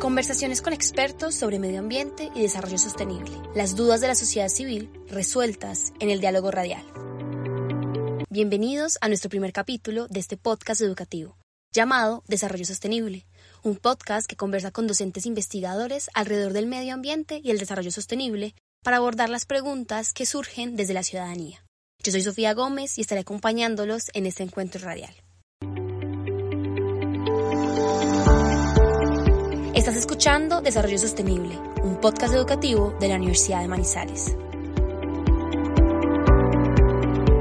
Conversaciones con expertos sobre medio ambiente y desarrollo sostenible. Las dudas de la sociedad civil resueltas en el diálogo radial. Bienvenidos a nuestro primer capítulo de este podcast educativo, llamado Desarrollo Sostenible, un podcast que conversa con docentes investigadores alrededor del medio ambiente y el desarrollo sostenible para abordar las preguntas que surgen desde la ciudadanía. Yo soy Sofía Gómez y estaré acompañándolos en este encuentro radial. Estás escuchando Desarrollo Sostenible, un podcast educativo de la Universidad de Manizales.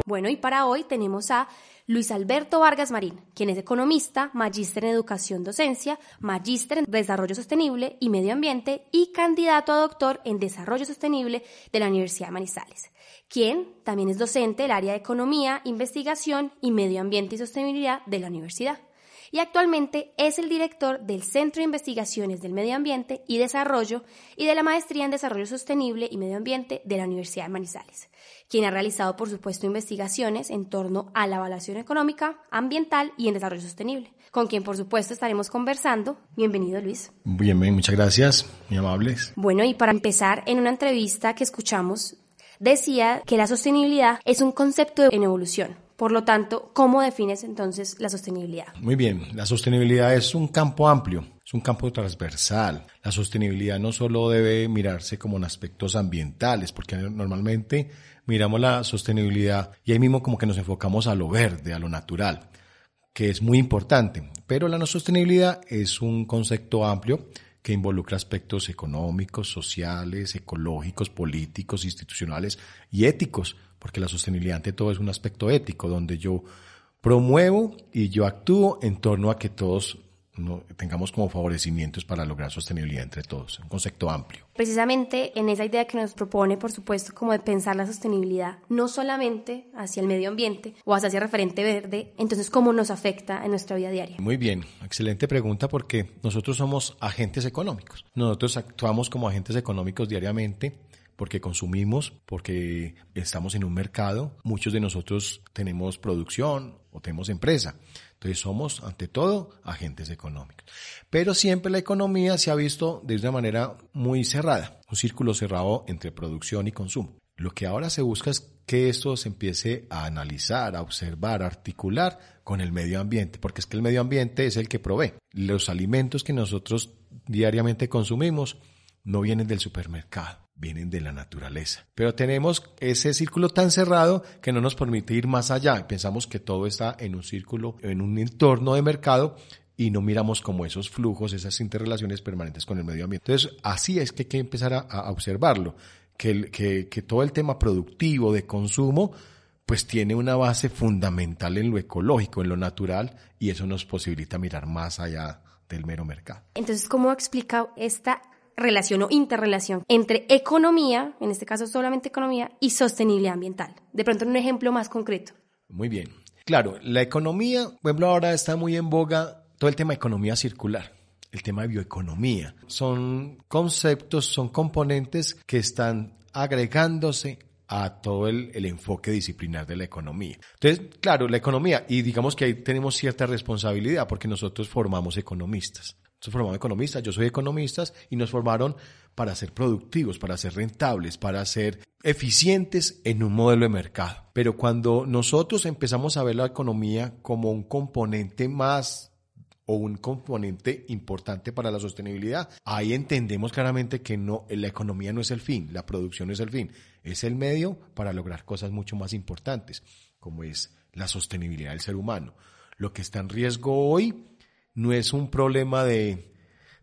Bueno, y para hoy tenemos a Luis Alberto Vargas Marín, quien es economista, magíster en educación docencia, magíster en desarrollo sostenible y medio ambiente y candidato a doctor en desarrollo sostenible de la Universidad de Manizales, quien también es docente del área de economía, investigación y medio ambiente y sostenibilidad de la universidad y actualmente es el director del Centro de Investigaciones del Medio Ambiente y Desarrollo y de la Maestría en Desarrollo Sostenible y Medio Ambiente de la Universidad de Manizales, quien ha realizado, por supuesto, investigaciones en torno a la evaluación económica, ambiental y en desarrollo sostenible, con quien, por supuesto, estaremos conversando. Bienvenido, Luis. Bien, bien, muchas gracias, muy amables. Bueno, y para empezar, en una entrevista que escuchamos, decía que la sostenibilidad es un concepto en evolución por lo tanto, ¿cómo defines entonces la sostenibilidad? Muy bien, la sostenibilidad es un campo amplio, es un campo transversal. La sostenibilidad no solo debe mirarse como en aspectos ambientales, porque normalmente miramos la sostenibilidad y ahí mismo como que nos enfocamos a lo verde, a lo natural, que es muy importante. Pero la no sostenibilidad es un concepto amplio que involucra aspectos económicos, sociales, ecológicos, políticos, institucionales y éticos porque la sostenibilidad ante todo es un aspecto ético, donde yo promuevo y yo actúo en torno a que todos tengamos como favorecimientos para lograr sostenibilidad entre todos, un concepto amplio. Precisamente en esa idea que nos propone, por supuesto, como de pensar la sostenibilidad, no solamente hacia el medio ambiente o hacia el referente verde, entonces, ¿cómo nos afecta en nuestra vida diaria? Muy bien, excelente pregunta porque nosotros somos agentes económicos. Nosotros actuamos como agentes económicos diariamente porque consumimos, porque estamos en un mercado, muchos de nosotros tenemos producción o tenemos empresa. Entonces somos, ante todo, agentes económicos. Pero siempre la economía se ha visto de una manera muy cerrada, un círculo cerrado entre producción y consumo. Lo que ahora se busca es que esto se empiece a analizar, a observar, a articular con el medio ambiente, porque es que el medio ambiente es el que provee. Los alimentos que nosotros diariamente consumimos no vienen del supermercado, vienen de la naturaleza. Pero tenemos ese círculo tan cerrado que no nos permite ir más allá. Pensamos que todo está en un círculo, en un entorno de mercado y no miramos como esos flujos, esas interrelaciones permanentes con el medio ambiente. Entonces, así es que hay que empezar a, observarlo, que, que, todo el tema productivo de consumo pues tiene una base fundamental en lo ecológico, en lo natural, y eso nos posibilita mirar más allá del mero mercado. Entonces, ¿cómo explica esta relación o interrelación entre economía, en este caso solamente economía, y sostenibilidad ambiental. De pronto, un ejemplo más concreto. Muy bien. Claro, la economía, por ejemplo, ahora está muy en boga todo el tema de economía circular el tema de bioeconomía. Son conceptos, son componentes que están agregándose a todo el, el, enfoque disciplinar de la economía. Entonces, claro, la economía, y digamos que ahí tenemos cierta responsabilidad porque nosotros formamos economistas. Nosotros formamos economistas, yo soy economista y nos formaron para ser productivos, para ser rentables, para ser eficientes en un modelo de mercado. Pero cuando nosotros empezamos a ver la economía como un componente más o un componente importante para la sostenibilidad, ahí entendemos claramente que no, la economía no es el fin, la producción es el fin, es el medio para lograr cosas mucho más importantes, como es la sostenibilidad del ser humano. Lo que está en riesgo hoy no es un problema de,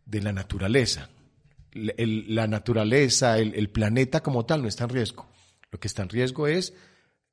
la naturaleza. la naturaleza, el, planeta como tal no está en riesgo. Lo que está en riesgo es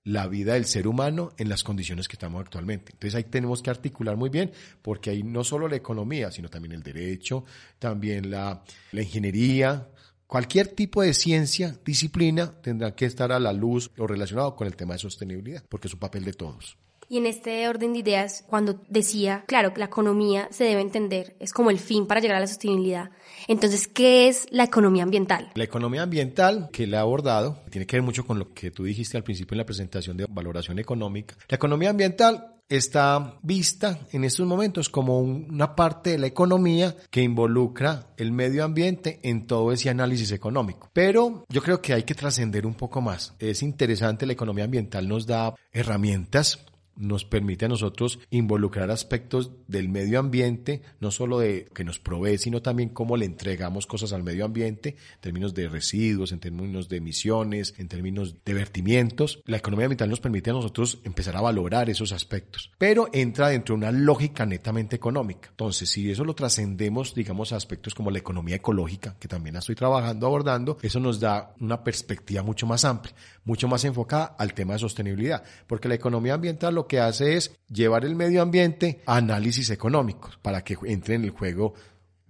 la vida del ser humano en las condiciones que estamos actualmente. Entonces ahí tenemos que articular muy bien, porque ahí no solo la economía, sino también el derecho, también la, la ingeniería, cualquier tipo de ciencia, disciplina, tendrá que estar a la luz o relacionado con el tema de sostenibilidad, porque es un papel de todos. Y en este orden de ideas, cuando decía, claro, que la economía se debe entender, es como el fin para llegar a la sostenibilidad. Entonces, ¿qué es la economía ambiental? La economía ambiental que le he abordado tiene que ver mucho con lo que tú dijiste al principio en la presentación de valoración económica. La economía ambiental está vista en estos momentos como una parte de la economía que involucra el medio ambiente en todo ese análisis económico. Pero yo creo que hay que trascender un poco más. Es interesante, la economía ambiental nos da herramientas nos permite a nosotros involucrar aspectos del medio ambiente, no solo de que nos provee, sino también cómo le entregamos cosas al medio ambiente, en términos de residuos, en términos de emisiones, en términos de vertimientos. La economía ambiental nos permite a nosotros empezar a valorar esos aspectos, pero entra dentro de una lógica netamente económica. Entonces, si eso lo trascendemos, digamos, a aspectos como la economía ecológica, que también estoy trabajando, abordando, eso nos da una perspectiva mucho más amplia, mucho más enfocada al tema de sostenibilidad, porque la economía ambiental lo que hace es llevar el medio ambiente a análisis económicos para que entre en el juego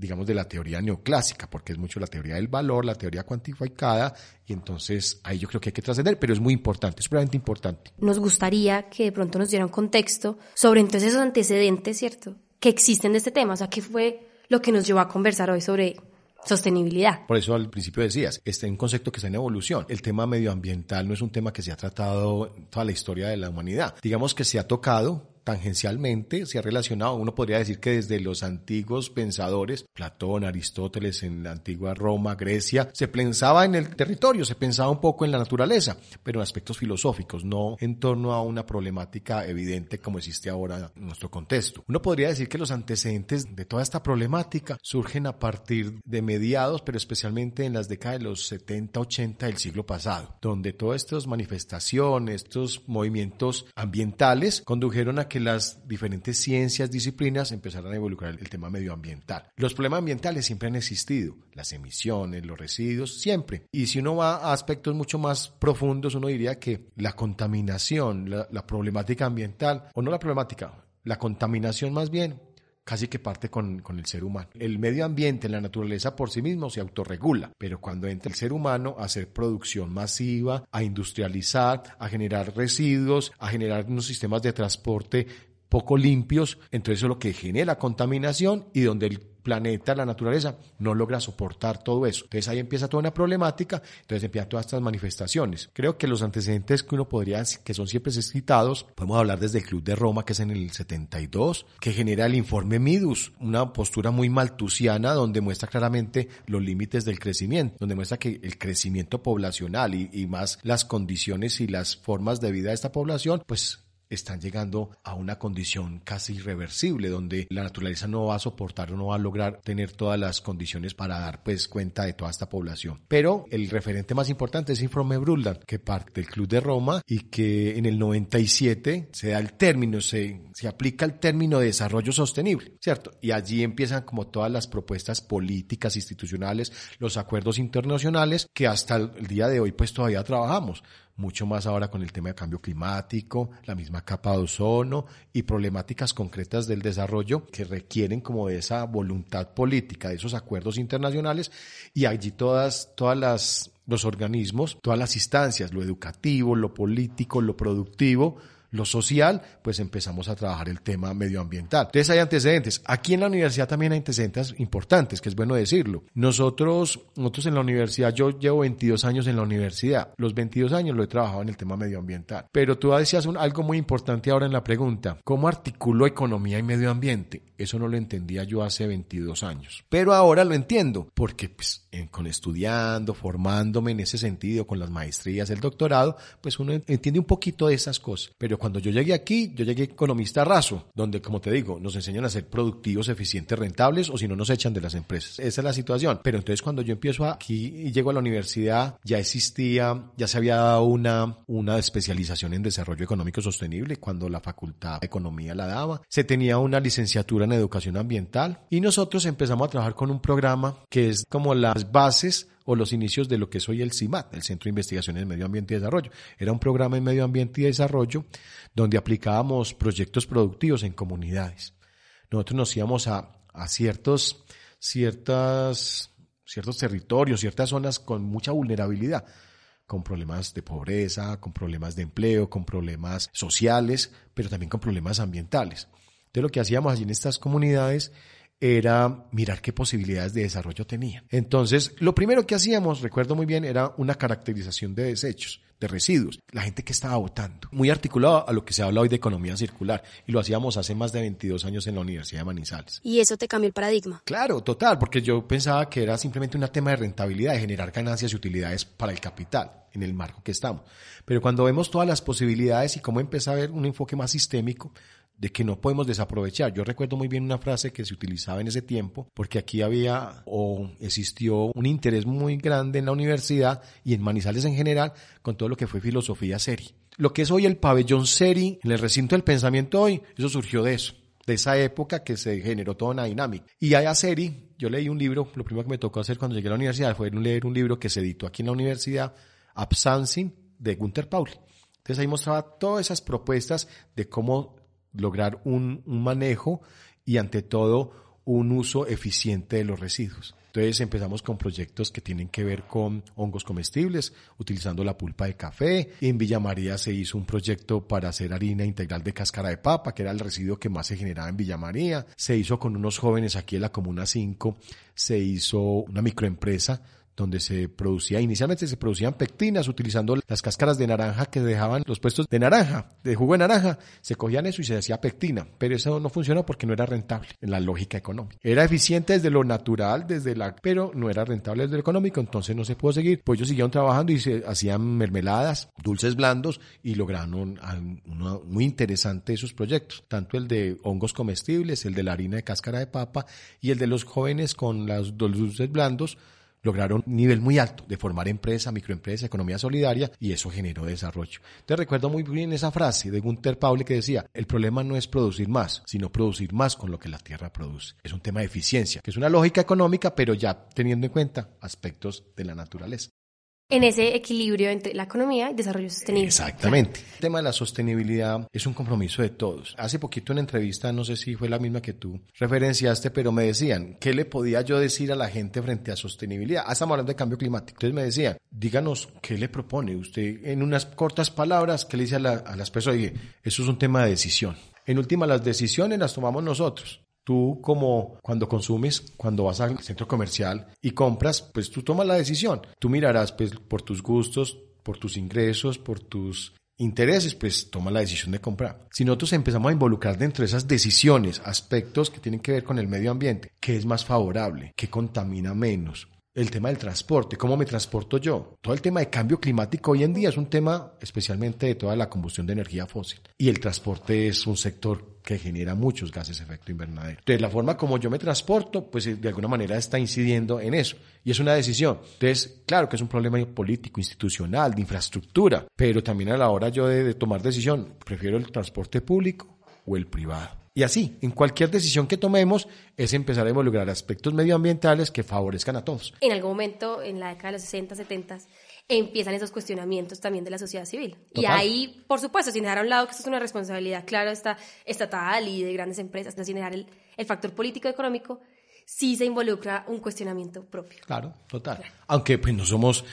digamos, de la teoría neoclásica, porque es mucho la teoría del valor, la teoría cuantificada, y entonces ahí yo creo que hay que trascender, pero es muy importante, es realmente importante. Nos gustaría que de pronto nos diera un contexto sobre entonces esos antecedentes, ¿cierto?, que existen de este tema, o sea, ¿qué fue lo que nos llevó a conversar hoy sobre sostenibilidad. Por eso al principio decías, este es un concepto que está en evolución. El tema medioambiental no es un tema que se ha tratado toda la historia de la humanidad. Digamos que se ha tocado tangencialmente se ha relacionado, uno podría decir que desde los antiguos pensadores, Platón, Aristóteles, en la antigua Roma, Grecia, se pensaba en el territorio, se pensaba un poco en la naturaleza, pero en aspectos filosóficos, no en torno a una problemática evidente como existe ahora en nuestro contexto. Uno podría decir que los antecedentes de toda esta problemática surgen a partir de mediados, pero especialmente en las décadas de los 70, 80 del siglo pasado, donde todas estas manifestaciones, estos movimientos ambientales condujeron a que las diferentes ciencias, disciplinas empezaran a involucrar el tema medioambiental. Los problemas ambientales siempre han existido, las emisiones, los residuos, siempre. Y si uno va a aspectos mucho más profundos, uno diría que la contaminación, la, problemática ambiental, o no la problemática, la contaminación más bien, casi que parte con, con, el ser humano. El medio ambiente, la naturaleza por sí mismo se autorregula, pero cuando entra el ser humano a hacer producción masiva, a industrializar, a generar residuos, a generar unos sistemas de transporte poco limpios, entonces eso es lo que genera contaminación y donde el planeta, la naturaleza, no logra soportar todo eso. Entonces ahí empieza toda una problemática, entonces empiezan todas estas manifestaciones. Creo que los antecedentes que uno podría, que son siempre citados, podemos hablar desde el Club de Roma, que es en el 72, que genera el informe Midus, una postura muy maltusiana donde muestra claramente los límites del crecimiento, donde muestra que el crecimiento poblacional y, y más las condiciones y las formas de vida de esta población, pues están llegando a una condición casi irreversible, donde la naturaleza no va a soportar o no va a lograr tener todas las condiciones para dar pues cuenta de toda esta población. Pero el referente más importante es Informe Brundtland, que parte del Club de Roma y que en el 97 se da el término, se, se aplica el término de desarrollo sostenible, ¿cierto? Y allí empiezan como todas las propuestas políticas, institucionales, los acuerdos internacionales que hasta el día de hoy pues todavía trabajamos mucho más ahora con el tema de cambio climático, la misma capa de ozono y problemáticas concretas del desarrollo que requieren como de esa voluntad política, de esos acuerdos internacionales. Y allí todas, todas las los organismos, todas las instancias, lo educativo, lo político, lo productivo, lo social, pues empezamos a trabajar el tema medioambiental. Entonces hay antecedentes. Aquí en la universidad también hay antecedentes importantes, que es bueno decirlo. Nosotros, nosotros en la universidad, yo llevo 22 años en la universidad. Los 22 años lo he trabajado en el tema medioambiental. Pero tú decías algo muy importante ahora en la pregunta. ¿Cómo articulo economía y medio ambiente? Eso no lo entendía yo hace 22 años. Pero ahora lo entiendo, porque pues, con estudiando, formándome en ese sentido, con las maestrías, el doctorado, pues uno entiende un poquito de esas cosas. Pero cuando yo llegué aquí, yo llegué economista raso, donde, como te digo, nos enseñan a ser productivos, eficientes, rentables, o si no, nos echan de las empresas. Esa es la situación. Pero entonces cuando yo empiezo aquí y llego a la universidad, ya existía, ya se había dado una, una especialización en desarrollo económico sostenible, cuando la facultad de economía la daba. Se tenía una licenciatura en educación ambiental y nosotros empezamos a trabajar con un programa que es como las bases o los inicios de lo que es hoy el CIMAT, el Centro de Investigaciones en Medio Ambiente y Desarrollo. Era un programa en Medio Ambiente y Desarrollo donde aplicábamos proyectos productivos en comunidades. Nosotros nos íbamos a, a ciertos, ciertas, ciertos territorios, ciertas zonas con mucha vulnerabilidad con problemas de pobreza, con problemas de empleo, con problemas sociales, pero también con problemas ambientales. Entonces lo que hacíamos allí en estas comunidades era mirar qué posibilidades de desarrollo tenía. Entonces, lo primero que hacíamos, recuerdo muy bien, era una caracterización de desechos de residuos, la gente que estaba votando. Muy articulado a lo que se habla hoy de economía circular y lo hacíamos hace más de 22 años en la Universidad de Manizales. ¿Y eso te cambió el paradigma? Claro, total, porque yo pensaba que era simplemente un tema de rentabilidad, de generar ganancias y utilidades para el capital en el marco que estamos. Pero cuando vemos todas las posibilidades y cómo empieza a haber un enfoque más sistémico, de que no podemos desaprovechar. Yo recuerdo muy bien una frase que se utilizaba en ese tiempo, porque aquí había o existió un interés muy grande en la universidad y en Manizales en general con todo lo que fue filosofía seri. Lo que es hoy el pabellón seri en el recinto del pensamiento hoy, eso surgió de eso de esa época que se generó toda una dinámica. Y a Seri, yo leí un libro, lo primero que me tocó hacer cuando llegué a la universidad fue leer un libro que se editó aquí en la universidad, Absancing, de Gunther Pauli. Entonces ahí mostraba todas esas propuestas de cómo lograr un, manejo y ante todo un uso eficiente de los residuos. Entonces empezamos con proyectos que tienen que ver con hongos comestibles, utilizando la pulpa de café. En Villa María se hizo un proyecto para hacer harina integral de cáscara de papa, que era el residuo que más se generaba en Villa María. Se hizo con unos jóvenes aquí en la Comuna 5, se hizo una microempresa donde se producía, inicialmente se producían pectinas utilizando las cáscaras de naranja que dejaban los puestos de naranja, de jugo de naranja, se cogían eso y se hacía pectina, pero eso no funcionó porque no era rentable en la lógica económica. Era eficiente desde lo natural, desde la, pero no era rentable desde lo económico, entonces no se pudo seguir. Pues ellos siguieron trabajando y se hacían mermeladas, dulces blandos y lograron muy interesante esos proyectos, tanto el de hongos comestibles, el de la harina de cáscara de papa y el de los jóvenes con los dulces blandos lograron un nivel muy alto de formar empresa, microempresa, economía solidaria y eso generó desarrollo. Te recuerdo muy bien esa frase de Gunther Pauli que decía, el problema no es producir más, sino producir más con lo que la tierra produce. Es un tema de eficiencia, que es una lógica económica, pero ya teniendo en cuenta aspectos de la naturaleza en ese equilibrio entre la economía y desarrollo sostenible. Exactamente. El tema de la sostenibilidad es un compromiso de todos. Hace poquito en entrevista, no sé si fue la misma que tú referenciaste, pero me decían, ¿qué le podía yo decir a la gente frente a sostenibilidad? Ah, estamos hablando de cambio climático. Entonces me decían, díganos, ¿qué le propone usted en unas cortas palabras? ¿Qué le dice a, a las personas? Dije, eso es un tema de decisión. En última, las decisiones las tomamos nosotros. Tú como cuando consumes, cuando vas al centro comercial y compras, pues tú tomas la decisión. Tú mirarás pues por tus gustos, por tus ingresos, por tus intereses, pues toma la decisión de comprar. Si nosotros empezamos a involucrar dentro de esas decisiones aspectos que tienen que ver con el medio ambiente, ¿qué es más favorable? ¿Qué contamina menos? El tema del transporte, cómo me transporto yo. Todo el tema de cambio climático hoy en día es un tema especialmente de toda la combustión de energía fósil. Y el transporte es un sector que genera muchos gases de efecto invernadero. Entonces, la forma como yo me transporto, pues de alguna manera está incidiendo en eso. Y es una decisión. Entonces, claro que es un problema político, institucional, de infraestructura, pero también a la hora yo de tomar decisión, prefiero el transporte público o el privado. Y así, en cualquier decisión que tomemos, es empezar a involucrar aspectos medioambientales que favorezcan a todos. En algún momento, en la década de los 60, 70, empiezan esos cuestionamientos también de la sociedad civil. Y ahí, por supuesto, sin dejar a un lado que esto es una responsabilidad, claro, está estatal y de grandes empresas, sin dejar el, el factor político-económico, sí se involucra un cuestionamiento propio. Claro, total. Aunque pues no somos...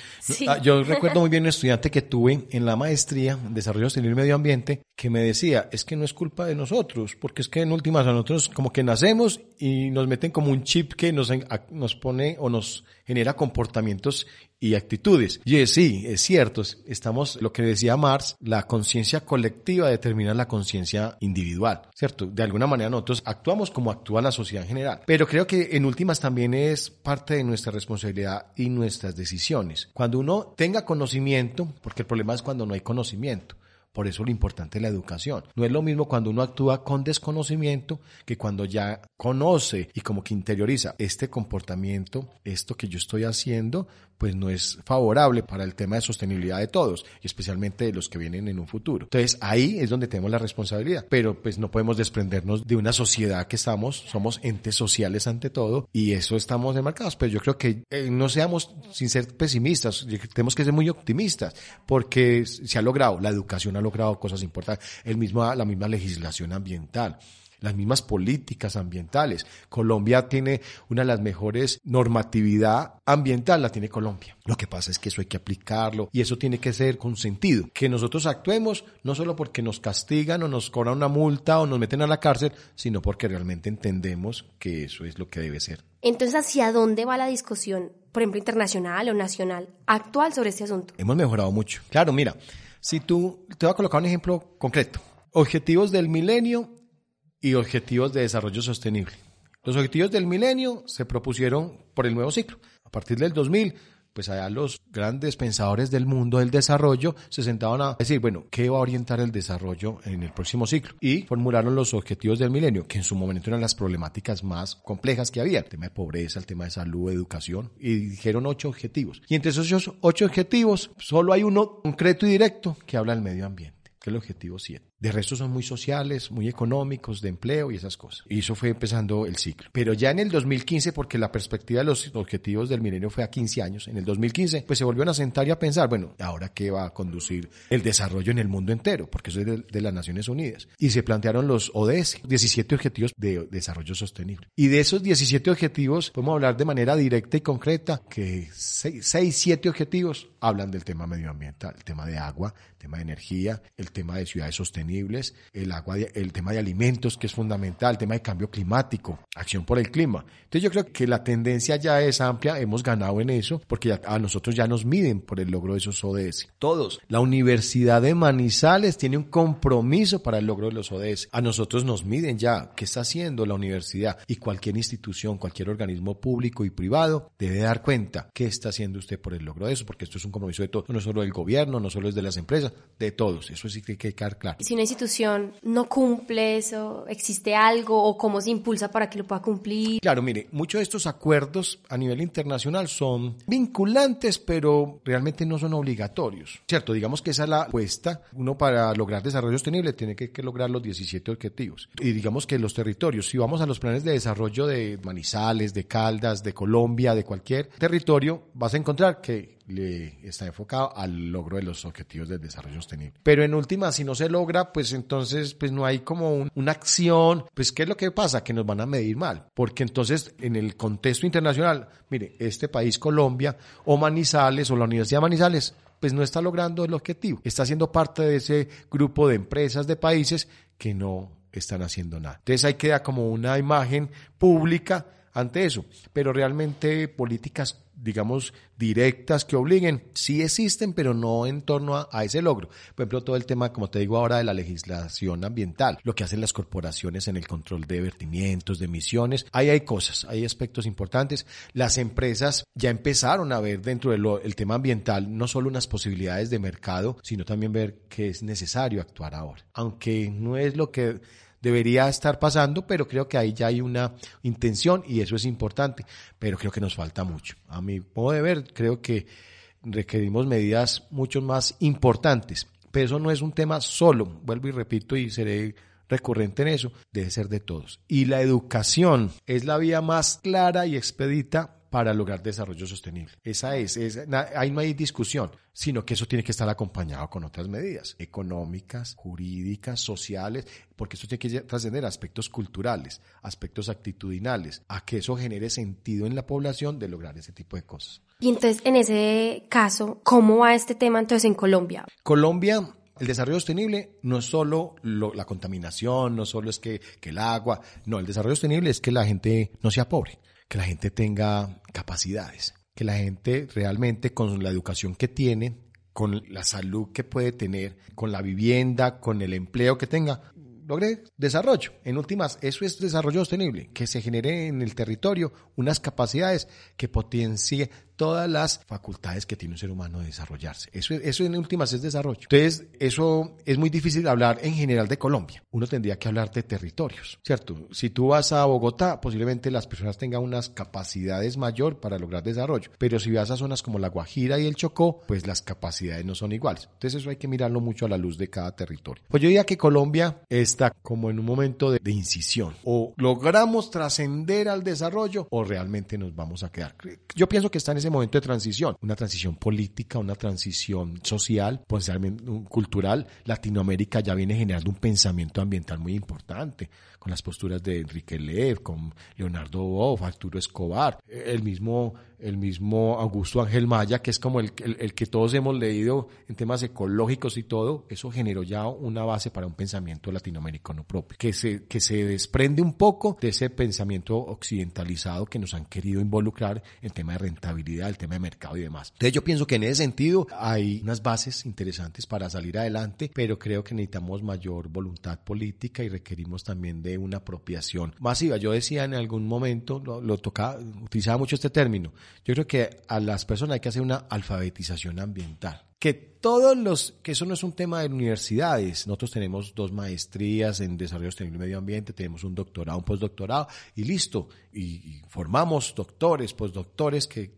Ah, yo recuerdo muy bien un estudiante que tuve en la maestría en Desarrollo Sostenible y Medio Ambiente que me decía, es que no es culpa de nosotros, porque es que en últimas nosotros como que nacemos y nos meten como un chip que nos, nos pone o nos genera comportamientos y actitudes. Y sí, es cierto, estamos, lo que decía Marx, la conciencia colectiva determina la conciencia individual, ¿cierto? De alguna manera nosotros actuamos como actúa la sociedad en general, pero creo que en últimas también es parte de nuestra responsabilidad y nuestras decisiones. Cuando uno tenga conocimiento, porque el problema es cuando no hay conocimiento, por eso lo importante es la educación. No es lo mismo cuando uno actúa con desconocimiento que cuando ya conoce y como que interioriza este comportamiento, esto que yo estoy haciendo, pues no es favorable para el tema de sostenibilidad de todos y especialmente de los que vienen en un futuro. Entonces ahí es donde tenemos la responsabilidad, pero pues no podemos desprendernos de una sociedad que estamos, somos entes sociales ante todo y eso estamos enmarcados, pero yo creo que eh, no seamos sin ser pesimistas, tenemos que ser muy optimistas porque se ha logrado la educación ha logrado cosas importantes. El mismo, la misma legislación ambiental las mismas políticas ambientales. Colombia tiene una de las mejores normatividad ambiental, la tiene Colombia. Lo que pasa es que eso hay que aplicarlo y eso tiene que ser con sentido. Que nosotros actuemos no solo porque nos castigan o nos cobran una multa o nos meten a la cárcel, sino porque realmente entendemos que eso es lo que debe ser. Entonces, ¿hacia dónde va la discusión, por ejemplo, internacional o nacional, actual sobre este asunto? Hemos mejorado mucho. Claro, mira, si tú, te voy a colocar un ejemplo concreto. Objetivos del milenio y objetivos de desarrollo sostenible. Los objetivos del milenio se propusieron por el nuevo ciclo. A partir del 2000 pues allá los grandes pensadores del mundo del desarrollo se sentaban a decir, bueno, ¿qué va a orientar el desarrollo en el próximo ciclo? Y formularon los objetivos del milenio, que en su momento eran las problemáticas más complejas que había, el tema de pobreza, el tema de salud, educación, y dijeron ocho objetivos. Y entre esos ocho objetivos, solo hay uno concreto y directo que habla del medio ambiente que es el objetivo 7. De resto son muy sociales, muy económicos, de empleo y esas cosas. Y eso fue empezando el ciclo. Pero ya en el 2015, porque la perspectiva de los objetivos del milenio fue a 15 años, en el 2015, pues se volvieron a sentar y a pensar, bueno, ¿ahora qué va a conducir el desarrollo en el mundo entero? Porque eso es de, las Naciones Unidas. Y se plantearon los ODS, 17 objetivos de desarrollo sostenible. Y de esos 17 objetivos, podemos hablar de manera directa y concreta que 6, 7 objetivos hablan del tema medioambiental, el tema de agua, el tema de energía, el tema de ciudades sostenibles, el agua, el tema de alimentos que es fundamental, el tema de cambio climático, acción por el clima. Entonces yo creo que la tendencia ya es amplia, hemos ganado en eso, porque a nosotros ya nos miden por el logro de esos ODS. Todos. La Universidad de Manizales tiene un compromiso para el logro de los ODS. A nosotros nos miden ya qué está haciendo la universidad y cualquier institución, cualquier organismo público y privado debe dar cuenta qué está haciendo usted por el logro de eso, porque esto es un compromiso de todos, no solo del gobierno, no solo es de las empresas, de todos. Eso sí que hay que quedar claro. Si una institución no cumple eso, existe algo o cómo se impulsa para que lo pueda cumplir. Claro, mire, muchos de estos acuerdos a nivel internacional son vinculantes, pero realmente no son obligatorios. Cierto, digamos que esa es la apuesta. Uno para lograr desarrollo sostenible tiene que, que lograr los 17 objetivos. Y digamos que los territorios, si vamos a los planes de desarrollo de Manizales, de Caldas, de Colombia, de cualquier territorio, vas a encontrar que le está enfocado al logro de los objetivos del desarrollo sostenible. Pero en última, si no se logra, pues entonces pues no hay como una acción, pues ¿qué es lo que pasa? Que nos van a medir mal, porque entonces en el contexto internacional, mire, este país Colombia o Manizales o la Universidad de Manizales pues no está logrando el objetivo, está siendo parte de ese grupo de empresas de países que no están haciendo nada. Entonces ahí queda como una imagen pública ante eso, pero realmente políticas digamos, directas que obliguen, sí existen, pero no en torno a, ese logro. Por ejemplo, todo el tema, como te digo ahora, de la legislación ambiental, lo que hacen las corporaciones en el control de vertimientos, de emisiones, ahí hay cosas, hay aspectos importantes. Las empresas ya empezaron a ver dentro del tema ambiental no solo unas posibilidades de mercado, sino también ver que es necesario actuar ahora. Aunque no es lo que debería estar pasando, pero creo que ahí ya hay una intención y eso es importante, pero creo que nos falta mucho. A mi modo de ver, creo que requerimos medidas mucho más importantes, pero eso no es un tema solo, vuelvo y repito y seré recurrente en eso, debe ser de todos. Y la educación es la vía más clara y expedita para lograr desarrollo sostenible. Esa es, ahí no hay discusión, sino que eso tiene que estar acompañado con otras medidas económicas, jurídicas, sociales, porque eso tiene que trascender aspectos culturales, aspectos actitudinales, a que eso genere sentido en la población de lograr ese tipo de cosas. Y entonces, en ese caso, ¿cómo va este tema entonces en Colombia? Colombia el desarrollo sostenible no es solo la contaminación, no solo es que, que, el agua, no, el desarrollo sostenible es que la gente no sea pobre que la gente tenga capacidades, que la gente realmente con la educación que tiene, con la salud que puede tener, con la vivienda, con el empleo que tenga, logre desarrollo. En últimas, eso es desarrollo sostenible, que se genere en el territorio unas capacidades que potencie todas las facultades que tiene un ser humano de desarrollarse. Eso, eso en últimas es desarrollo. Entonces, eso es muy difícil hablar en general de Colombia. Uno tendría que hablar de territorios, ¿cierto? Si tú vas a Bogotá, posiblemente las personas tengan unas capacidades mayor para lograr desarrollo. Pero si vas a zonas como La Guajira y el Chocó, pues las capacidades no son iguales. Entonces, eso hay que mirarlo mucho a la luz de cada territorio. Pues yo diría que Colombia está como en un momento de, de incisión. O logramos trascender al desarrollo o realmente nos vamos a quedar. Yo pienso que está en ese momento de transición, una transición política, una transición social, potencialmente cultural. Latinoamérica ya viene generando un pensamiento ambiental muy importante con las posturas de Enrique Lev, con Leonardo Boff, Arturo Escobar, el mismo, el mismo Augusto Ángel Maya, que es como el, el, que todos hemos leído en temas ecológicos y todo, eso generó ya una base para un pensamiento latinoamericano propio, que se, que se desprende un poco de ese pensamiento occidentalizado que nos han querido involucrar en tema de rentabilidad, el tema de mercado y demás. Entonces yo pienso que en ese sentido hay unas bases interesantes para salir adelante, pero creo que necesitamos mayor voluntad política y requerimos también de una apropiación masiva. Yo decía en algún momento, lo, tocaba, utilizaba mucho este término, yo creo que a las personas hay que hacer una alfabetización ambiental. Que todos los, que eso no es un tema de universidades, nosotros tenemos dos maestrías en desarrollo sostenible y medio ambiente, tenemos un doctorado, un postdoctorado y listo, y, formamos doctores, postdoctores que,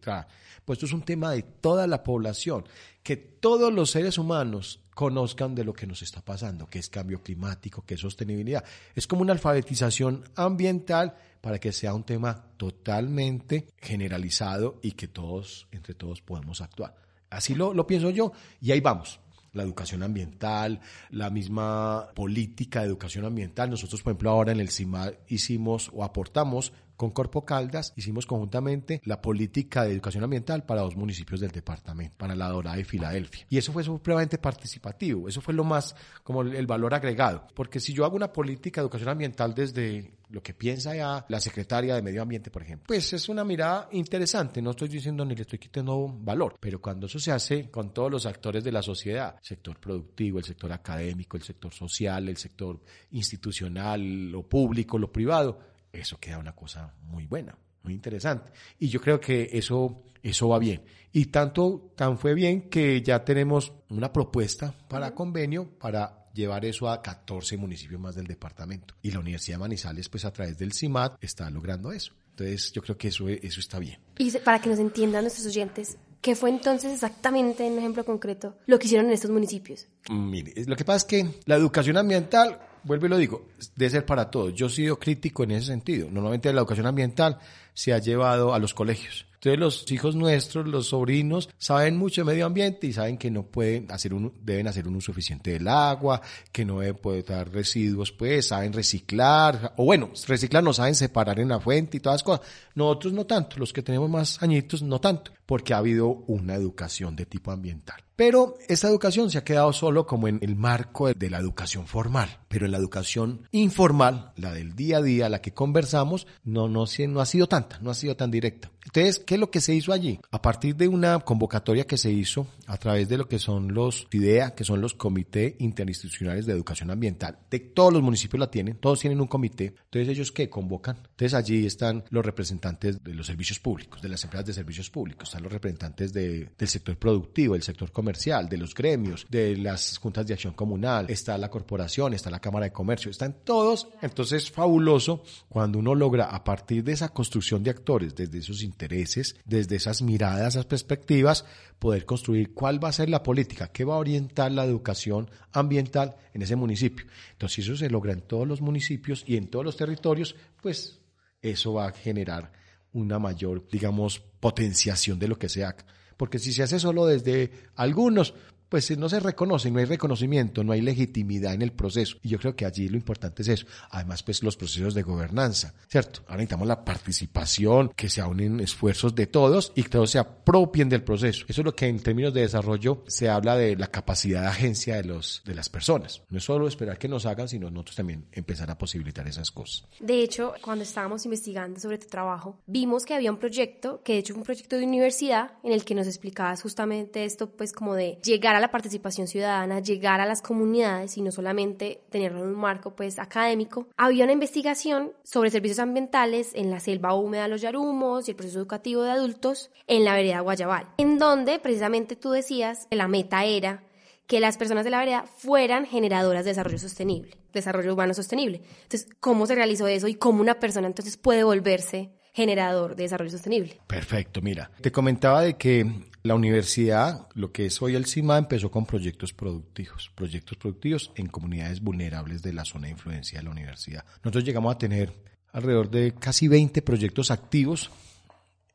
pues esto es un tema de toda la población, que todos los seres humanos conozcan de lo que nos está pasando, que es cambio climático, que es sostenibilidad. Es como una alfabetización ambiental para que sea un tema totalmente generalizado y que todos, entre todos, podamos actuar. Así lo, lo pienso yo y ahí vamos la educación ambiental, la misma política de educación ambiental. Nosotros, por ejemplo, ahora en el CIMA hicimos o aportamos con Corpo Caldas hicimos conjuntamente la política de educación ambiental para dos municipios del departamento, para La Dorada y Filadelfia. Y eso fue supremamente participativo, eso fue lo más como el valor agregado, porque si yo hago una política de educación ambiental desde lo que piensa ya la secretaria de Medio Ambiente, por ejemplo, pues es una mirada interesante, no estoy diciendo ni le estoy quitando valor, pero cuando eso se hace con todos los actores de la sociedad, sector productivo, el sector académico, el sector social, el sector institucional, lo público, lo privado, eso queda una cosa muy buena, muy interesante. Y yo creo que eso, eso va bien. Y tanto, tan fue bien que ya tenemos una propuesta para convenio para llevar eso a 14 municipios más del departamento. Y la Universidad de Manizales, pues a través del CIMAT, está logrando eso. Entonces, yo creo que eso, eso está bien. Y para que nos entiendan nuestros oyentes, ¿qué fue entonces exactamente, en un ejemplo concreto, lo que hicieron en estos municipios? Mire, lo que pasa es que la educación ambiental vuelvo y lo digo, debe ser para todos. Yo he sido crítico en ese sentido. Normalmente la educación ambiental se ha llevado a los colegios. Entonces los hijos nuestros, los sobrinos, saben mucho de medio ambiente y saben que no pueden hacer un, deben hacer un uso suficiente del agua, que no deben poder dar residuos, pues saben reciclar, o bueno, reciclar no saben separar en la fuente y todas las cosas. Nosotros no tanto, los que tenemos más añitos no tanto, porque ha habido una educación de tipo ambiental. Pero esta educación se ha quedado solo como en el marco de la educación formal, pero en la educación informal, la del día a día, la que conversamos, no, no, no ha sido tanta, no ha sido tan directa. Entonces, ¿qué es lo que se hizo allí? A partir de una convocatoria que se hizo a través de lo que son los IDEA, que son los comités interinstitucionales de educación ambiental, de todos los municipios la tienen, todos tienen un comité. Entonces, ¿ellos qué convocan? Entonces, allí están los representantes de los servicios públicos, de las empresas de servicios públicos, los representantes del sector productivo, del sector comercial, de los gremios, de las juntas de acción comunal, está la corporación, está la Cámara de Comercio, están todos. Entonces, fabuloso cuando uno logra a partir de esa construcción de actores, desde esos intereses, desde esas miradas, esas perspectivas, poder construir cuál va a ser la política, qué va a orientar la educación ambiental en ese municipio. Entonces, si eso se logra en todos los municipios y en todos los territorios, pues eso va a generar una mayor, digamos, potenciación de lo que se haga. Porque si se hace solo desde algunos, pues no se reconoce, no hay reconocimiento, no hay legitimidad en el proceso. Y yo creo que allí lo importante es eso. Además, pues los procesos de gobernanza, ¿cierto? Ahora necesitamos la participación, que se unen esfuerzos de todos y que todos se apropien del proceso. Eso es lo que en términos de desarrollo se habla de la capacidad de agencia de, los, de las personas. No es solo esperar que nos hagan, sino nosotros también empezar a posibilitar esas cosas. De hecho, cuando estábamos investigando sobre tu trabajo, vimos que había un proyecto, que de hecho un proyecto de universidad, en el que nos explicabas justamente esto, pues como de llegar a la participación ciudadana, llegar a las comunidades y no solamente tenerlo en un marco pues académico. Había una investigación sobre servicios ambientales en la selva húmeda los Yarumos y el proceso educativo de adultos en la vereda Guayabal, en donde precisamente tú decías que la meta era que las personas de la vereda fueran generadoras de desarrollo sostenible, desarrollo urbano sostenible. Entonces, ¿cómo se realizó eso y cómo una persona entonces puede volverse generador de desarrollo sostenible? Perfecto, mira, te comentaba de que la universidad, lo que es hoy el CIMA, empezó con proyectos productivos, proyectos productivos en comunidades vulnerables de la zona de influencia de la universidad. Nosotros llegamos a tener alrededor de casi 20 proyectos activos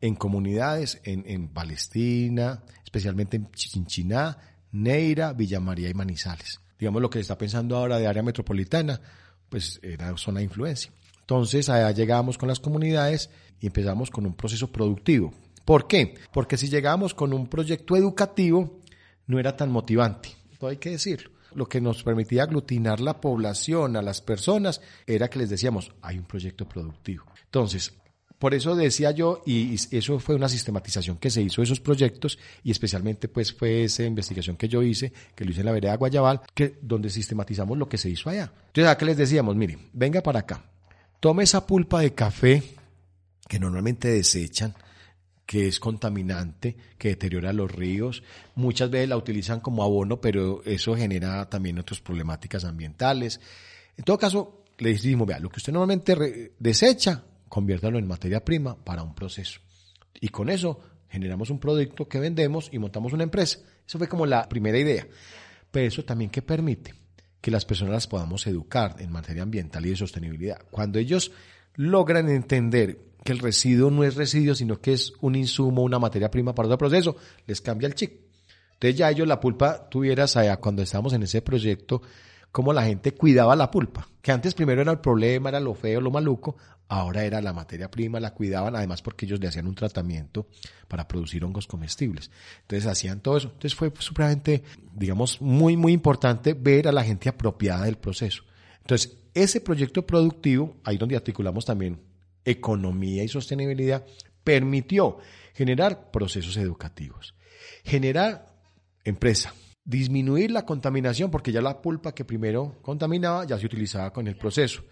en comunidades en, en Palestina, especialmente en Chinchiná, Neira, Villa María y Manizales. Digamos lo que se está pensando ahora de área metropolitana, pues era zona de influencia. Entonces allá llegamos con las comunidades y empezamos con un proceso productivo. ¿Por qué? Porque si llegamos con un proyecto educativo, no era tan motivante. Todo hay que decirlo. Lo que nos permitía aglutinar la población, a las personas, era que les decíamos, hay un proyecto productivo. Entonces, por eso decía yo, y eso fue una sistematización que se hizo de esos proyectos, y especialmente pues fue esa investigación que yo hice, que lo hice en la vereda Guayabal, que, donde sistematizamos lo que se hizo allá. Entonces, acá les decíamos, mire, venga para acá, tome esa pulpa de café que normalmente desechan, que es contaminante, que deteriora los ríos. Muchas veces la utilizan como abono, pero eso genera también otras problemáticas ambientales. En todo caso, le decimos, vea, lo que usted normalmente desecha, conviértalo en materia prima para un proceso. Y con eso generamos un producto que vendemos y montamos una empresa. Eso fue como la primera idea. Pero eso también que permite que las personas las podamos educar en materia ambiental y de sostenibilidad. Cuando ellos logran entender que el residuo no es residuo, sino que es un insumo, una materia prima para otro proceso, les cambia el chip. Entonces ya ellos la pulpa tuvieras allá cuando estábamos en ese proyecto, como la gente cuidaba la pulpa, que antes primero era el problema, era lo feo, lo maluco, ahora era la materia prima, la cuidaban, además porque ellos le hacían un tratamiento para producir hongos comestibles. Entonces hacían todo eso. Entonces fue supremamente, digamos, muy, muy importante ver a la gente apropiada del proceso. Entonces, ese proyecto productivo, ahí donde articulamos también economía y sostenibilidad, permitió generar procesos educativos, generar empresa, disminuir la contaminación, porque ya la pulpa que primero contaminaba ya se utilizaba con el proceso.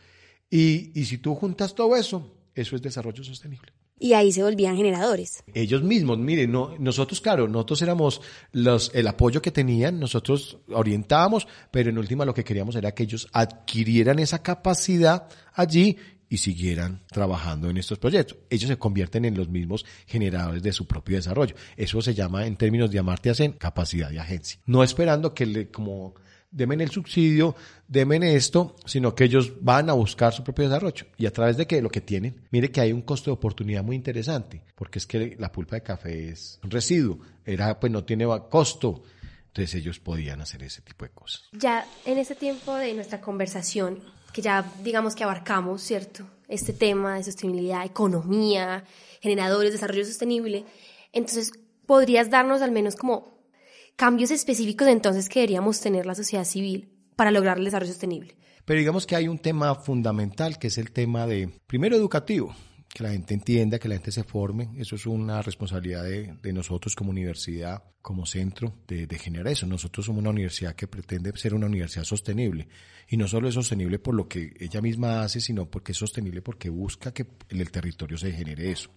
Y, y si tú juntas todo eso, eso es desarrollo sostenible. Y ahí se volvían generadores. Ellos mismos, miren, no, nosotros, claro, nosotros éramos los, el apoyo que tenían, nosotros orientábamos, pero en última lo que queríamos era que ellos adquirieran esa capacidad allí y siguieran trabajando en estos proyectos. Ellos se convierten en los mismos generadores de su propio desarrollo. Eso se llama, en términos de Amartya Sen, capacidad de agencia. No esperando que le, como, demen el subsidio, demen esto, sino que ellos van a buscar su propio desarrollo. ¿Y a través de qué? Lo que tienen. Mire que hay un costo de oportunidad muy interesante, porque es que la pulpa de café es un residuo, era, pues no tiene costo. Entonces ellos podían hacer ese tipo de cosas. Ya en ese tiempo de nuestra conversación, que ya digamos que abarcamos, ¿cierto? Este tema de sostenibilidad, economía, generadores, desarrollo sostenible. Entonces, ¿podrías darnos al menos como cambios específicos entonces que deberíamos tener la sociedad civil para lograr el desarrollo sostenible? Pero digamos que hay un tema fundamental que es el tema de, primero, educativo que la gente entienda, que la gente se forme. Eso es una responsabilidad de, nosotros como universidad, como centro, de, de, generar eso. Nosotros somos una universidad que pretende ser una universidad sostenible. Y no solo es sostenible por lo que ella misma hace, sino porque es sostenible porque busca que en el territorio se genere eso.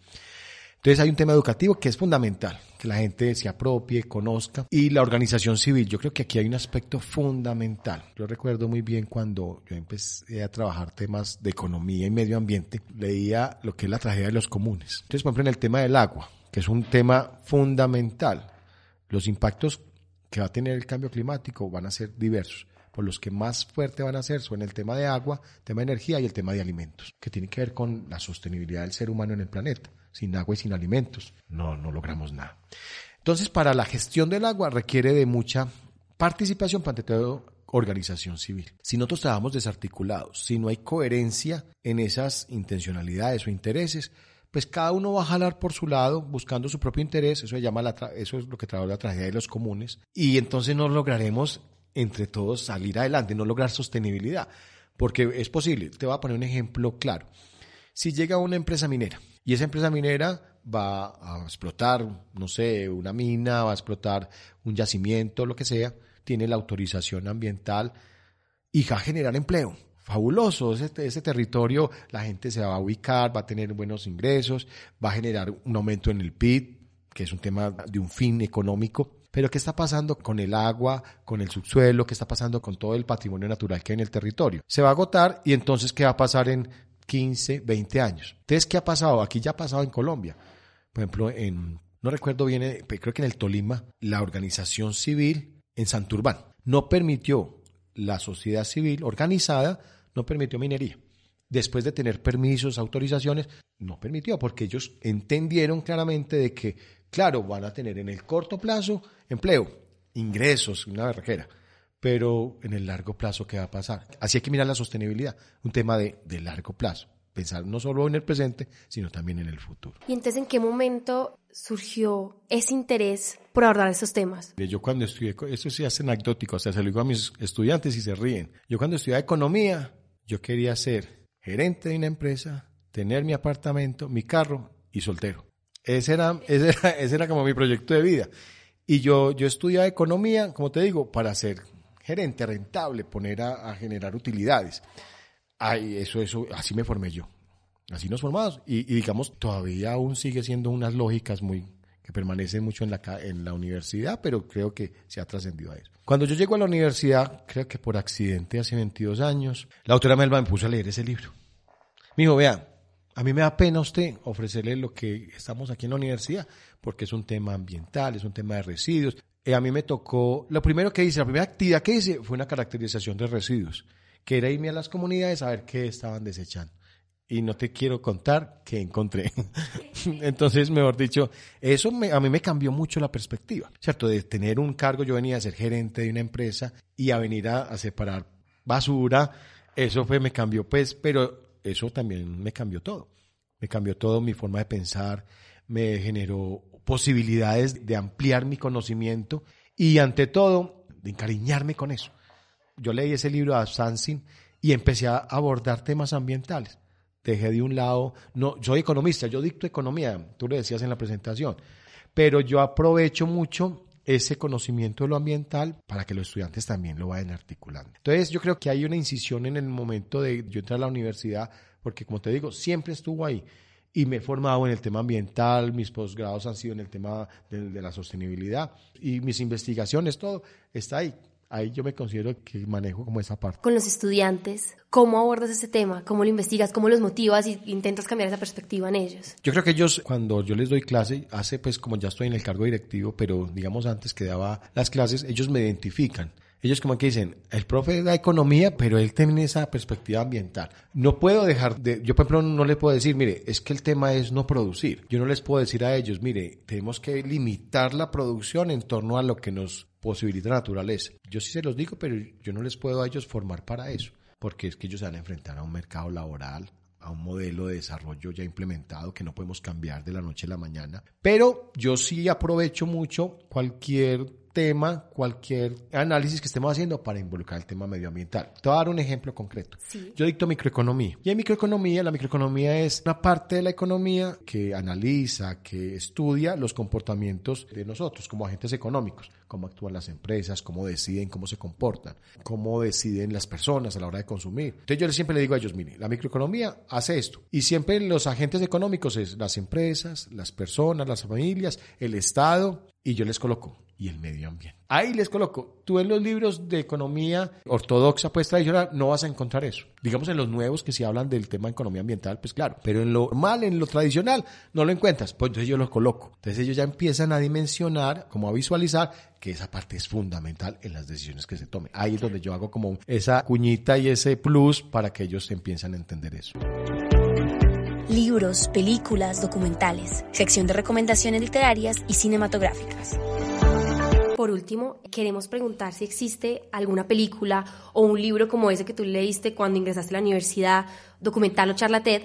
Entonces hay un tema educativo que es fundamental, que la gente se apropie, conozca. Y la organización civil, yo creo que aquí hay un aspecto fundamental. Yo recuerdo muy bien cuando yo empecé a trabajar temas de economía y medio ambiente, leía lo que es la tragedia de los comunes. Entonces, por ejemplo, en el tema del agua, que es un tema fundamental, los impactos que va a tener el cambio climático van a ser diversos. Por los que más fuerte van a ser son el tema de agua, el tema de energía y el tema de alimentos, que tiene que ver con la sostenibilidad del ser humano en el planeta sin agua y sin alimentos. No, no logramos nada. Entonces, para la gestión del agua requiere de mucha participación, ante todo, organización civil. Si nosotros trabajamos desarticulados, si no hay coherencia en esas intencionalidades o intereses, pues cada uno va a jalar por su lado buscando su propio interés, eso, se llama la eso es lo que trabaja la tragedia de los comunes, y entonces no lograremos entre todos salir adelante, no lograr sostenibilidad, porque es posible. Te voy a poner un ejemplo claro. Si llega una empresa minera y esa empresa minera va a explotar, no sé, una mina, va a explotar un yacimiento, lo que sea, tiene la autorización ambiental y va a generar empleo. Fabuloso, ese, ese territorio la gente se va a ubicar, va a tener buenos ingresos, va a generar un aumento en el PIB, que es un tema de un fin económico. Pero ¿qué está pasando con el agua, con el subsuelo? ¿Qué está pasando con todo el patrimonio natural que hay en el territorio? Se va a agotar y entonces ¿qué va a pasar en 15, 20 años. Entonces, ¿qué ha pasado? Aquí ya ha pasado en Colombia. Por ejemplo, en, no recuerdo bien, eh, creo que en el Tolima, la organización civil en Santurbán no permitió, la sociedad civil organizada no permitió minería. después de tener permisos, autorizaciones, no permitió, porque ellos entendieron claramente de que, claro, van a tener en el corto plazo empleo, ingresos, una barrera, pero en el largo plazo, ¿qué va a pasar? Así hay que mirar la sostenibilidad, un tema de, de largo plazo pensar no solo en el presente, sino también en el futuro. ¿Y entonces en qué momento surgió ese interés por abordar esos temas? Yo cuando estudié, esto sí es anecdótico, o sea, se lo digo a mis estudiantes y se ríen. Yo cuando estudiaba economía, yo quería ser gerente de una empresa, tener mi apartamento, mi carro y soltero. Ese era, ese era, ese era como mi proyecto de vida. Y yo, yo estudiaba economía, como te digo, para ser gerente rentable, poner a, generar utilidades. Ay, eso, eso, así me formé yo. Así nos formamos. Y, digamos, todavía aún sigue siendo unas lógicas muy que permanecen mucho en la, en la universidad, pero creo que se ha trascendido a eso. Cuando yo llego a la universidad, creo que por accidente hace 22 años, la autora Melba me puso a leer ese libro. Me dijo, vea, a mí me da pena usted ofrecerle lo que estamos aquí en la universidad, porque es un tema ambiental, es un tema de residuos. Y a mí me tocó, lo primero que hice, la primera actividad que hice fue una caracterización de residuos que era irme a las comunidades a ver qué estaban desechando. Y no te quiero contar qué encontré. Entonces, mejor dicho, eso a mí me cambió mucho la perspectiva, ¿cierto? De tener un cargo, yo venía a ser gerente de una empresa y a venir a, a separar basura, eso fue, me cambió, pues, pero eso también me cambió todo. Me cambió todo mi forma de pensar, me generó posibilidades de ampliar mi conocimiento y ante todo, de encariñarme con eso yo leí ese libro a Sansin y empecé a abordar temas ambientales. Dejé de un lado, no, soy economista, yo dicto economía, tú lo decías en la presentación, pero yo aprovecho mucho ese conocimiento de lo ambiental para que los estudiantes también lo vayan articulando. Entonces yo creo que hay una incisión en el momento de yo entrar a la universidad, porque como te digo, siempre estuvo ahí y me he formado en el tema ambiental, mis posgrados han sido en el tema de, de la sostenibilidad y mis investigaciones, todo está ahí ahí yo me considero que manejo como esa parte. Con los estudiantes, ¿cómo abordas ese tema? ¿Cómo lo investigas? ¿Cómo los motivas y intentas cambiar esa perspectiva en ellos? Yo creo que ellos, cuando yo les doy clase, hace pues como ya estoy en el cargo directivo, pero digamos antes que daba las clases, ellos me identifican. Ellos como que dicen, el profe da economía, pero él tiene esa perspectiva ambiental. No puedo dejar de, yo por ejemplo no le puedo decir, mire, es que el tema es no producir. Yo no les puedo decir a ellos, mire, tenemos que limitar la producción en torno a lo que nos posibilita la naturaleza. Yo sí se los digo, pero yo no les puedo a ellos formar para eso, porque es que ellos se van a enfrentar a un mercado laboral, a un modelo de desarrollo ya implementado que no podemos cambiar de la noche a la mañana. Pero yo sí aprovecho mucho cualquier tema, cualquier análisis que estemos haciendo para involucrar el tema medioambiental. Te voy a dar un ejemplo concreto. Sí. Yo dicto microeconomía. Y en microeconomía, la microeconomía es una parte de la economía que analiza, que estudia los comportamientos de nosotros como agentes económicos, cómo actúan las empresas, cómo deciden, cómo se comportan, cómo deciden las personas a la hora de consumir. Entonces yo siempre le digo a ellos, mire, la microeconomía hace esto. Y siempre los agentes económicos es las empresas, las personas, las familias, el Estado, y yo les coloco y el medio ambiente. Ahí les coloco, tú en los libros de economía ortodoxa, pues tradicional, no vas a encontrar eso. Digamos en los nuevos que sí hablan del tema de economía ambiental, pues claro, pero en lo normal, en lo tradicional, no lo encuentras. Pues entonces yo los coloco. Entonces ellos ya empiezan a dimensionar, como a visualizar, que esa parte es fundamental en las decisiones que se tomen. Ahí es donde yo hago como esa cuñita y ese plus para que ellos empiecen a entender eso libros, películas, documentales, sección de recomendaciones literarias y cinematográficas. Por último, queremos preguntar si existe alguna película o un libro como ese que tú leíste cuando ingresaste a la universidad, documental o charla TED,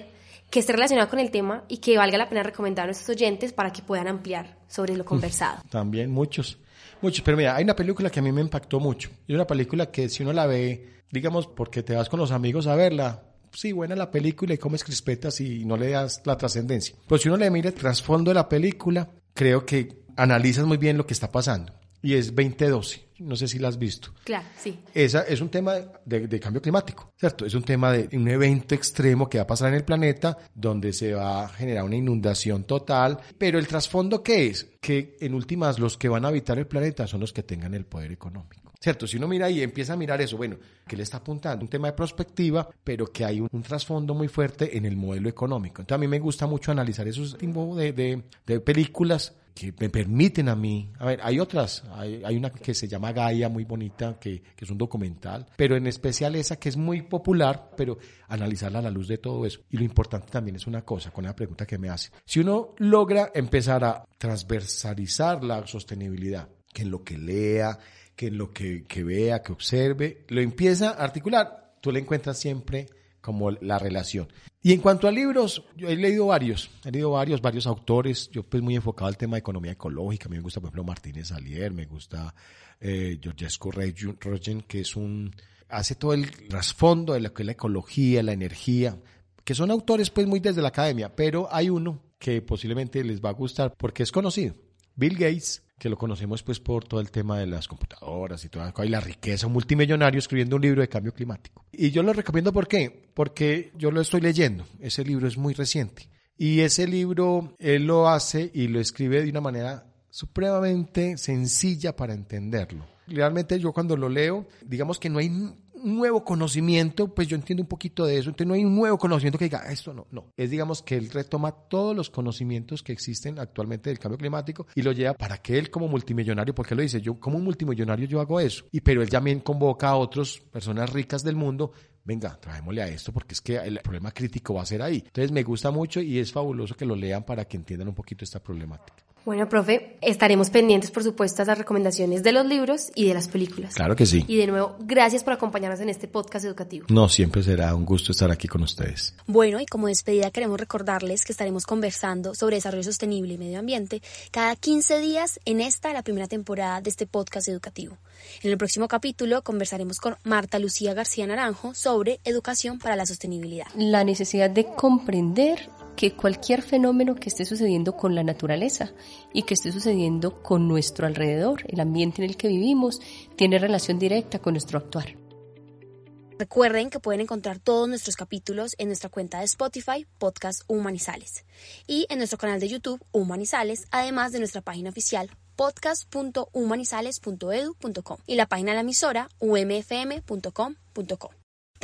que esté relacionado con el tema y que valga la pena recomendar a nuestros oyentes para que puedan ampliar sobre lo conversado. También muchos, muchos. Pero mira, hay una película que a mí me impactó mucho. Y una película que si uno la ve, digamos, porque te vas con los amigos a verla, sí, buena la película y comes crispetas y no le das la trascendencia. Pero si uno le mira el trasfondo de la película, creo que analizas muy bien lo que está pasando y es 2012. No sé si la has visto. Claro, sí. Esa es un tema de, de, cambio climático, ¿cierto? Es un tema de un evento extremo que va a pasar en el planeta donde se va a generar una inundación total. Pero el trasfondo, ¿qué es? Que en últimas los que van a habitar el planeta son los que tengan el poder económico. ¿Cierto? Si uno mira y empieza a mirar eso, bueno, que le está apuntando un tema de prospectiva, pero que hay un, un trasfondo muy fuerte en el modelo económico. Entonces a mí me gusta mucho analizar esos tipos de, de, de películas que me permiten a mí, a ver, hay otras, hay, hay una que se llama Gaia, muy bonita, que, que, es un documental, pero en especial esa que es muy popular, pero analizarla a la luz de todo eso. Y lo importante también es una cosa, con la pregunta que me hace. Si uno logra empezar a transversalizar la sostenibilidad, que en lo que lea, que en lo que, que vea, que observe, lo empieza a articular, tú le encuentras siempre como la relación. Y en cuanto a libros, yo he leído varios, he leído varios, varios autores, yo pues muy enfocado al tema de economía ecológica, a mí me gusta por ejemplo Martínez Alier, me gusta eh, Georgescu Rogen, que es un, hace todo el trasfondo de lo que es la ecología, la energía, que son autores pues muy desde la academia, pero hay uno que posiblemente les va a gustar porque es conocido, Bill Gates, que lo conocemos pues por todo el tema de las computadoras y toda la riqueza, un multimillonario escribiendo un libro de cambio climático. Y yo lo recomiendo ¿por qué? Porque yo lo estoy leyendo, ese libro es muy reciente. Y ese libro él lo hace y lo escribe de una manera supremamente sencilla para entenderlo. Realmente yo cuando lo leo, digamos que no hay un nuevo conocimiento, pues yo entiendo un poquito de eso, entonces no hay un nuevo conocimiento que diga, ah, esto no, no. Es digamos que él retoma todos los conocimientos que existen actualmente del cambio climático y lo lleva para que él como multimillonario, porque lo dice, yo como un multimillonario yo hago eso, y pero él también convoca a otras personas ricas del mundo venga, traémosle a esto porque es que el problema crítico va a ser ahí. Entonces me gusta mucho y es fabuloso que lo lean para que entiendan un poquito esta problemática. Bueno, profe, estaremos pendientes, por supuesto, a las recomendaciones de los libros y de las películas. Claro que sí. Y de nuevo, gracias por acompañarnos en este podcast educativo. No, siempre será un gusto estar aquí con ustedes. Bueno, y como despedida queremos recordarles que estaremos conversando sobre desarrollo sostenible y medio ambiente cada 15 días en esta, la primera temporada de este podcast educativo. En el próximo capítulo conversaremos con Marta Lucía García Naranjo sobre educación para la sostenibilidad. La necesidad de comprender que cualquier fenómeno que esté sucediendo con la naturaleza y que esté sucediendo con nuestro alrededor, el ambiente en el que vivimos, tiene relación directa con nuestro actuar. Recuerden que pueden encontrar todos nuestros capítulos en nuestra cuenta de Spotify, Podcast Humanizales, y en nuestro canal de YouTube, Humanizales, además de nuestra página oficial, podcast.humanizales.edu.com y la página de la emisora, umfm.com.com.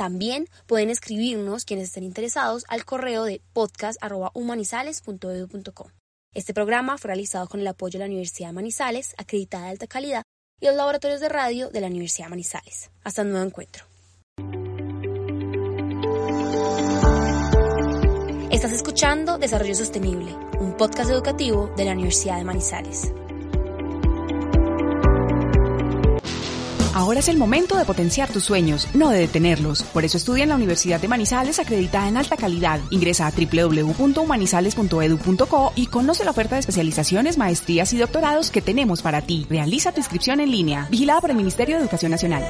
También pueden escribirnos quienes estén interesados al correo de podcast.humanizales.edu.com. Este programa fue realizado con el apoyo de la Universidad de Manizales, acreditada de alta calidad, y los laboratorios de radio de la Universidad de Manizales. Hasta un nuevo encuentro. Estás escuchando Desarrollo Sostenible, un podcast educativo de la Universidad de Manizales. Ahora es el momento de potenciar tus sueños, no de detenerlos. Por eso estudia en la Universidad de Manizales acreditada en alta calidad. Ingresa a www.humanizales.edu.co y conoce la oferta de especializaciones, maestrías y doctorados que tenemos para ti. Realiza tu inscripción en línea. Vigilada por el Ministerio de Educación Nacional.